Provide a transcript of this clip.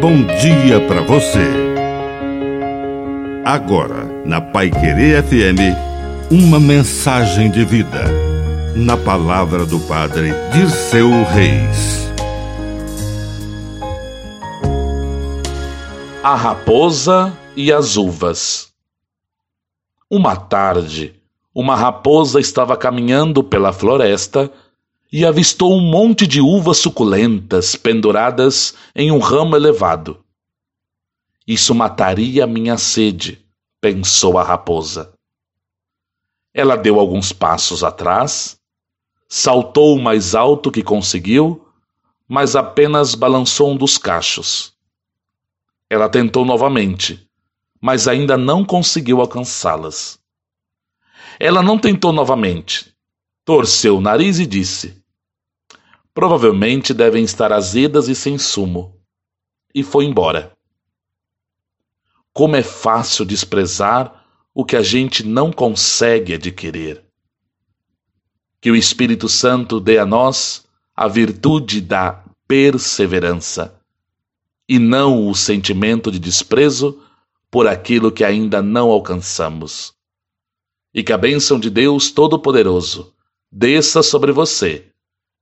bom dia para você. Agora, na Pai Querer FM, uma mensagem de vida. Na palavra do Padre Dirceu Reis. A raposa e as uvas. Uma tarde, uma raposa estava caminhando pela floresta e avistou um monte de uvas suculentas penduradas em um ramo elevado. Isso mataria minha sede, pensou a raposa. Ela deu alguns passos atrás, saltou o mais alto que conseguiu, mas apenas balançou um dos cachos. Ela tentou novamente, mas ainda não conseguiu alcançá-las. Ela não tentou novamente. Torceu o nariz e disse: Provavelmente devem estar azedas e sem sumo. E foi embora. Como é fácil desprezar o que a gente não consegue adquirir. Que o Espírito Santo dê a nós a virtude da perseverança e não o sentimento de desprezo por aquilo que ainda não alcançamos. E que a bênção de Deus Todo-Poderoso desça sobre você